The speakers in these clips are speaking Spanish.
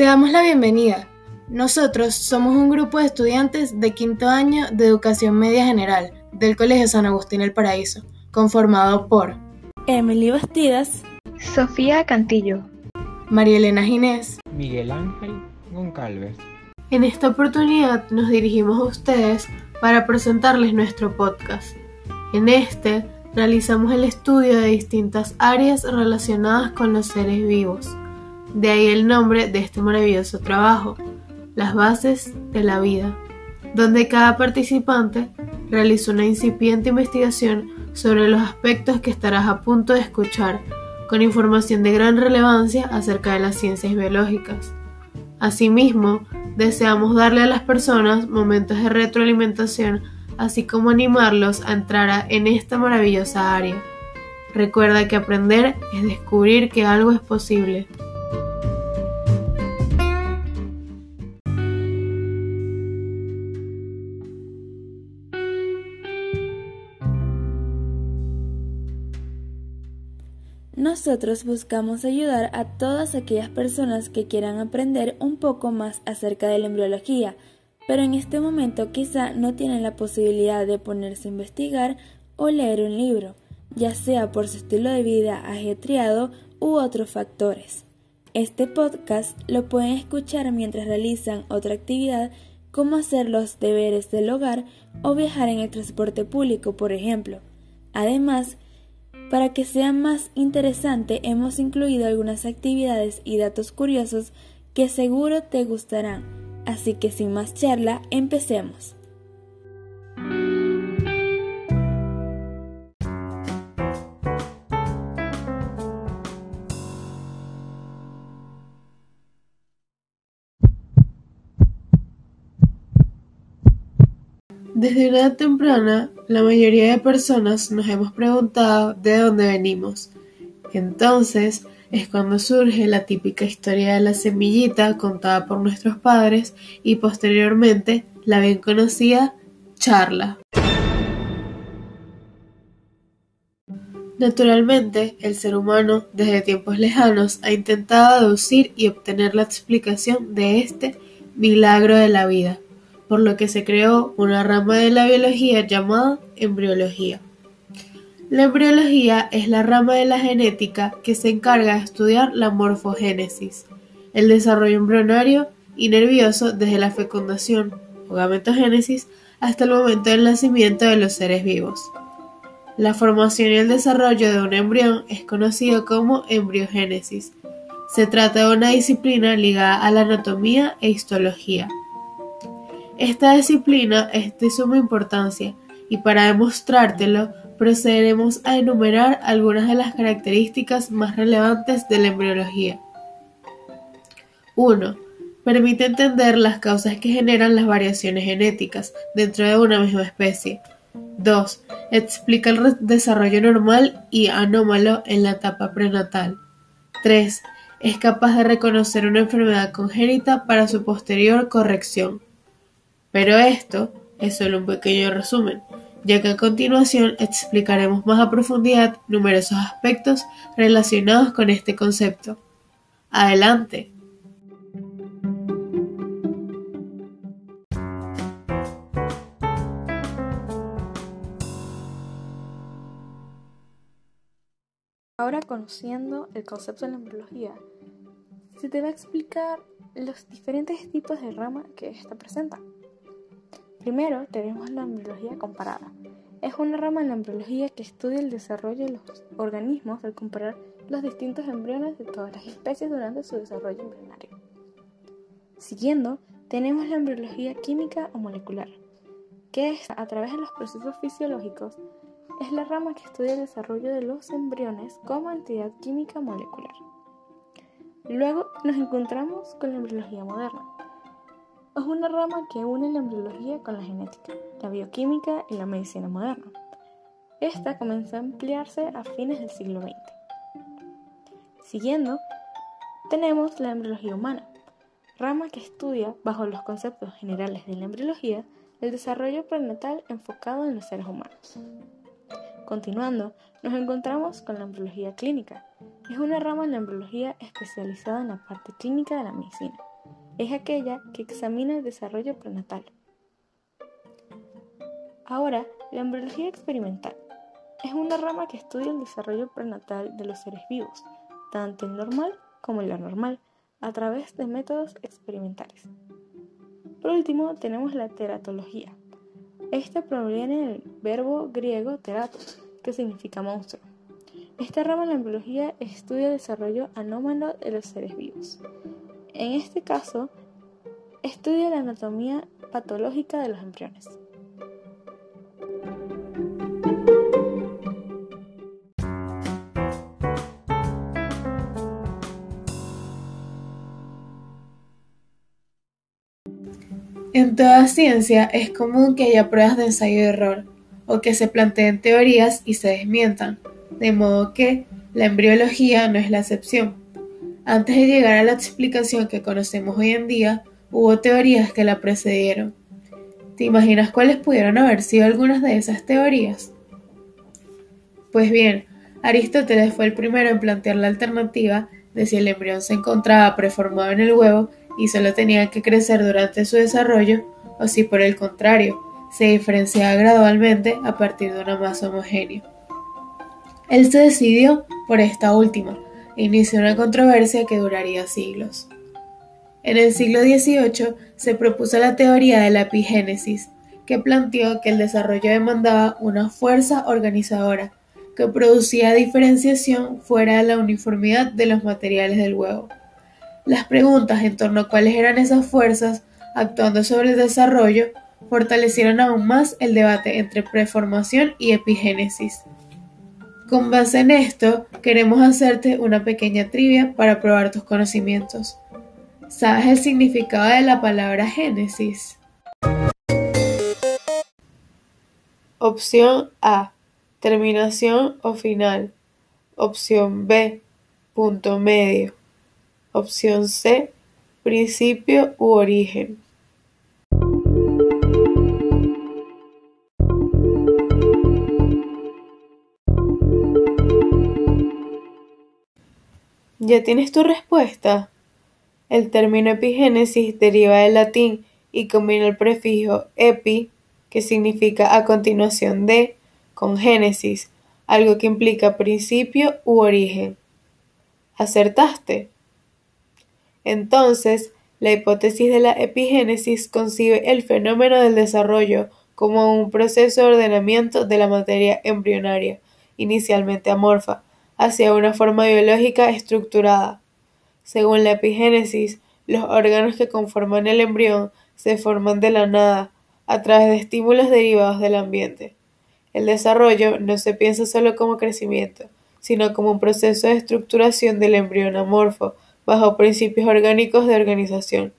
Te damos la bienvenida. Nosotros somos un grupo de estudiantes de quinto año de Educación Media General del Colegio San Agustín El Paraíso, conformado por Emily Bastidas, Sofía Cantillo, María Elena Ginés, Miguel Ángel Goncalves. En esta oportunidad nos dirigimos a ustedes para presentarles nuestro podcast. En este realizamos el estudio de distintas áreas relacionadas con los seres vivos. De ahí el nombre de este maravilloso trabajo, las bases de la vida, donde cada participante realiza una incipiente investigación sobre los aspectos que estarás a punto de escuchar, con información de gran relevancia acerca de las ciencias biológicas. Asimismo, deseamos darle a las personas momentos de retroalimentación, así como animarlos a entrar en esta maravillosa área. Recuerda que aprender es descubrir que algo es posible. Nosotros buscamos ayudar a todas aquellas personas que quieran aprender un poco más acerca de la embriología, pero en este momento quizá no tienen la posibilidad de ponerse a investigar o leer un libro, ya sea por su estilo de vida ajetreado u otros factores. Este podcast lo pueden escuchar mientras realizan otra actividad como hacer los deberes del hogar o viajar en el transporte público, por ejemplo. Además, para que sea más interesante hemos incluido algunas actividades y datos curiosos que seguro te gustarán. Así que sin más charla, empecemos. Desde una edad temprana, la mayoría de personas nos hemos preguntado de dónde venimos. Entonces es cuando surge la típica historia de la semillita contada por nuestros padres y posteriormente la bien conocida charla. Naturalmente, el ser humano desde tiempos lejanos ha intentado deducir y obtener la explicación de este milagro de la vida por lo que se creó una rama de la biología llamada embriología. La embriología es la rama de la genética que se encarga de estudiar la morfogénesis, el desarrollo embrionario y nervioso desde la fecundación o gametogénesis hasta el momento del nacimiento de los seres vivos. La formación y el desarrollo de un embrión es conocido como embriogénesis. Se trata de una disciplina ligada a la anatomía e histología. Esta disciplina es de suma importancia y para demostrártelo procederemos a enumerar algunas de las características más relevantes de la embriología. 1. Permite entender las causas que generan las variaciones genéticas dentro de una misma especie. 2. Explica el desarrollo normal y anómalo en la etapa prenatal. 3. Es capaz de reconocer una enfermedad congénita para su posterior corrección. Pero esto es solo un pequeño resumen, ya que a continuación explicaremos más a profundidad numerosos aspectos relacionados con este concepto. Adelante. Ahora conociendo el concepto de la embriología, se te va a explicar los diferentes tipos de rama que ésta presenta. Primero tenemos la embriología comparada. Es una rama de la embriología que estudia el desarrollo de los organismos al comparar los distintos embriones de todas las especies durante su desarrollo embrionario. Siguiendo, tenemos la embriología química o molecular, que es, a través de los procesos fisiológicos, es la rama que estudia el desarrollo de los embriones como entidad química molecular. Luego nos encontramos con la embriología moderna, es una rama que une la embriología con la genética, la bioquímica y la medicina moderna. Esta comenzó a ampliarse a fines del siglo XX. Siguiendo, tenemos la embriología humana, rama que estudia, bajo los conceptos generales de la embriología, el desarrollo prenatal enfocado en los seres humanos. Continuando, nos encontramos con la embriología clínica. Es una rama de la embriología especializada en la parte clínica de la medicina es aquella que examina el desarrollo prenatal. Ahora, la embriología experimental es una rama que estudia el desarrollo prenatal de los seres vivos, tanto el normal como el anormal, a través de métodos experimentales. Por último, tenemos la teratología. Esta proviene del verbo griego teratos, que significa monstruo. Esta rama de la embriología estudia el desarrollo anómalo de los seres vivos. En este caso, estudia la anatomía patológica de los embriones. En toda ciencia es común que haya pruebas de ensayo y error, o que se planteen teorías y se desmientan, de modo que la embriología no es la excepción. Antes de llegar a la explicación que conocemos hoy en día, hubo teorías que la precedieron. ¿Te imaginas cuáles pudieron haber sido algunas de esas teorías? Pues bien, Aristóteles fue el primero en plantear la alternativa de si el embrión se encontraba preformado en el huevo y solo tenía que crecer durante su desarrollo, o si por el contrario, se diferenciaba gradualmente a partir de una masa homogénea. Él se decidió por esta última inició una controversia que duraría siglos. En el siglo XVIII se propuso la teoría de la epigénesis, que planteó que el desarrollo demandaba una fuerza organizadora que producía diferenciación fuera de la uniformidad de los materiales del huevo. Las preguntas en torno a cuáles eran esas fuerzas actuando sobre el desarrollo fortalecieron aún más el debate entre preformación y epigénesis. Con base en esto, queremos hacerte una pequeña trivia para probar tus conocimientos. ¿Sabes el significado de la palabra génesis? Opción A. Terminación o final. Opción B. Punto medio. Opción C. Principio u origen. ¿Ya tienes tu respuesta? El término epigénesis deriva del latín y combina el prefijo epi, que significa a continuación de, con génesis, algo que implica principio u origen. ¿Acertaste? Entonces, la hipótesis de la epigénesis concibe el fenómeno del desarrollo como un proceso de ordenamiento de la materia embrionaria, inicialmente amorfa, hacia una forma biológica estructurada. Según la epigénesis, los órganos que conforman el embrión se forman de la nada, a través de estímulos derivados del ambiente. El desarrollo no se piensa solo como crecimiento, sino como un proceso de estructuración del embrión amorfo, bajo principios orgánicos de organización,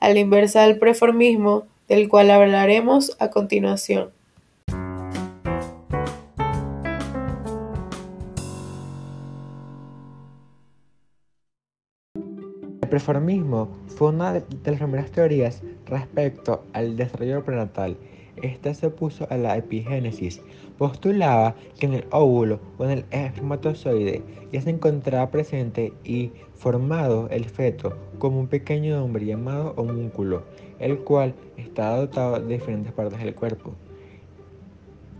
a la inversa del preformismo, del cual hablaremos a continuación. Preformismo fue una de las primeras teorías respecto al desarrollo prenatal. Esta se opuso a la epigénesis. Postulaba que en el óvulo o en el espermatozoide ya se encontraba presente y formado el feto como un pequeño hombre llamado homúnculo, el cual estaba dotado de diferentes partes del cuerpo.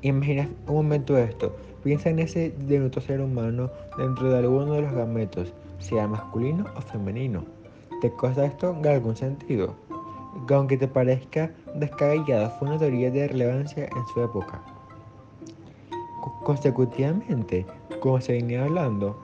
Imagina un momento esto, piensa en ese diminuto ser humano dentro de alguno de los gametos, sea masculino o femenino. ¿Te causa esto algún sentido? Aunque te parezca descabellado, fue una teoría de relevancia en su época. Consecutivamente, como se venía hablando,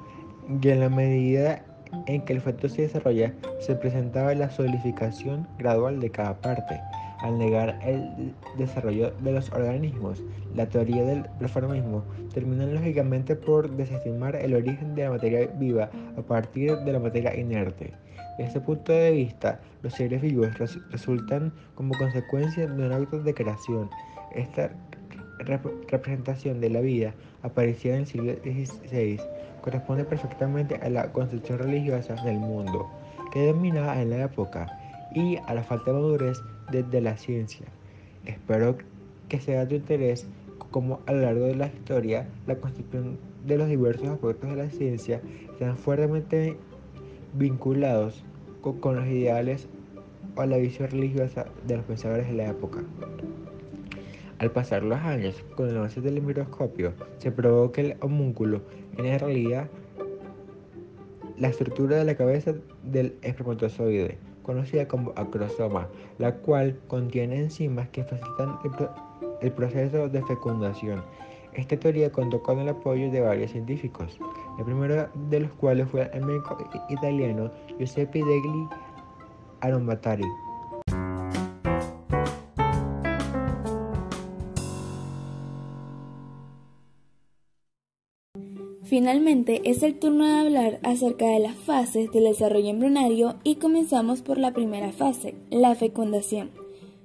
y en la medida en que el feto se desarrolla, se presentaba la solidificación gradual de cada parte. Al negar el desarrollo de los organismos, la teoría del reformismo termina lógicamente por desestimar el origen de la materia viva a partir de la materia inerte. Desde este punto de vista, los seres vivos resultan como consecuencia de un acto de creación. Esta representación de la vida, aparecida en el siglo XVI, corresponde perfectamente a la concepción religiosa del mundo que dominaba en la época y a la falta de madurez de, la ciencia. Espero que sea de interés como a lo largo de la historia la concepción de los diversos aspectos de la ciencia sean fuertemente vinculados con, los ideales o la visión religiosa de los pensadores de la época. Al pasar los años, con el avance del microscopio, se probó que el homúnculo en realidad la estructura de la cabeza del espermatozoide, conocida como acrosoma, la cual contiene enzimas que facilitan el, proceso de fecundación. Esta teoría contó con el apoyo de varios científicos, el primero de los cuales fue el médico italiano Giuseppe degli Aromatari. Finalmente es el turno de hablar acerca de las fases del desarrollo embrionario y comenzamos por la primera fase, la fecundación.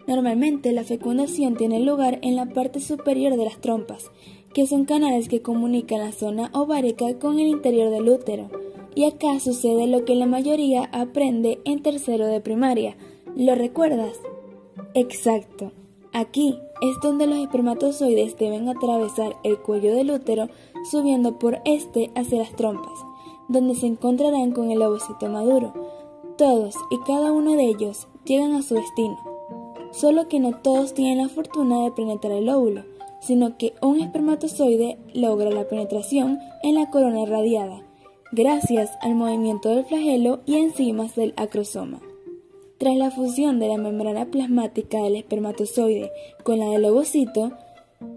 Normalmente la fecundación tiene lugar en la parte superior de las trompas, que son canales que comunican la zona ovárica con el interior del útero. Y acá sucede lo que la mayoría aprende en tercero de primaria. ¿Lo recuerdas? Exacto. Aquí es donde los espermatozoides deben atravesar el cuello del útero subiendo por este hacia las trompas, donde se encontrarán con el ovocito maduro. Todos y cada uno de ellos llegan a su destino, solo que no todos tienen la fortuna de penetrar el óvulo, sino que un espermatozoide logra la penetración en la corona irradiada, gracias al movimiento del flagelo y enzimas del acrosoma. Tras la fusión de la membrana plasmática del espermatozoide con la del ovocito,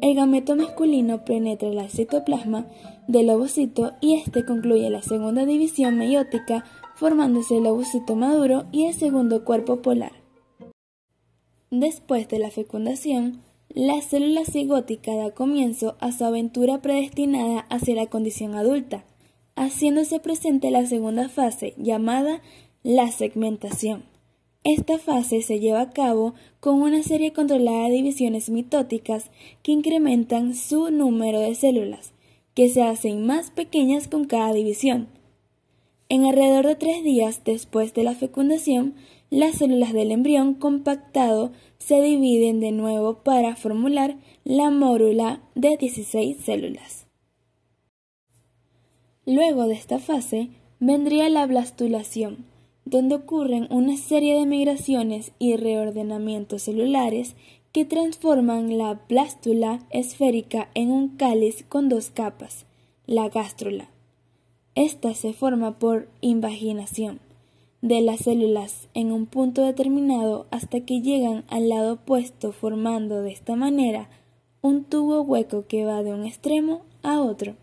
el gameto masculino penetra el citoplasma del ovocito y este concluye la segunda división meiótica formándose el ovocito maduro y el segundo cuerpo polar. Después de la fecundación, la célula cigótica da comienzo a su aventura predestinada hacia la condición adulta, haciéndose presente la segunda fase llamada la segmentación. Esta fase se lleva a cabo con una serie controlada de divisiones mitóticas que incrementan su número de células, que se hacen más pequeñas con cada división. En alrededor de tres días después de la fecundación, las células del embrión compactado se dividen de nuevo para formular la mórula de 16 células. Luego de esta fase vendría la blastulación, donde ocurren una serie de migraciones y reordenamientos celulares que transforman la blástula esférica en un cáliz con dos capas, la gástrula. Esta se forma por invaginación de las células en un punto determinado hasta que llegan al lado opuesto formando de esta manera un tubo hueco que va de un extremo a otro.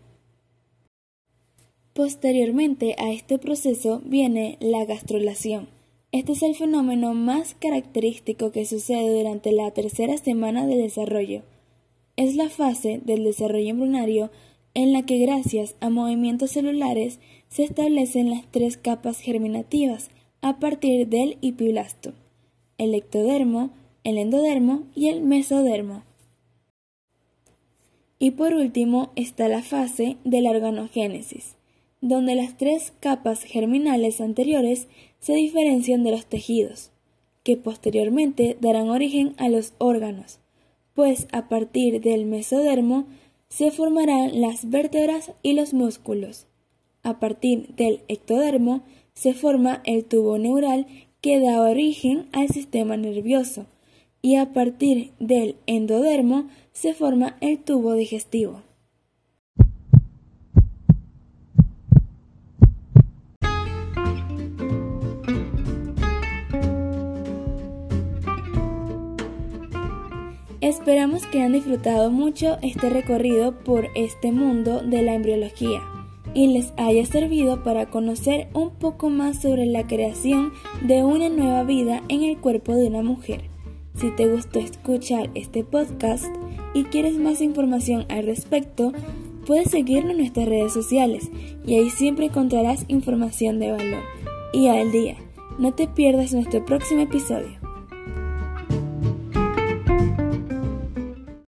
Posteriormente a este proceso viene la gastrulación. Este es el fenómeno más característico que sucede durante la tercera semana de desarrollo. Es la fase del desarrollo embrionario en la que gracias a movimientos celulares se establecen las tres capas germinativas a partir del epiblasto, el ectodermo, el endodermo y el mesodermo. Y por último está la fase de la organogénesis donde las tres capas germinales anteriores se diferencian de los tejidos, que posteriormente darán origen a los órganos, pues a partir del mesodermo se formarán las vértebras y los músculos. A partir del ectodermo se forma el tubo neural que da origen al sistema nervioso y a partir del endodermo se forma el tubo digestivo. Esperamos que hayan disfrutado mucho este recorrido por este mundo de la embriología y les haya servido para conocer un poco más sobre la creación de una nueva vida en el cuerpo de una mujer. Si te gustó escuchar este podcast y quieres más información al respecto, puedes seguirnos en nuestras redes sociales y ahí siempre encontrarás información de valor. Y al día, no te pierdas nuestro próximo episodio.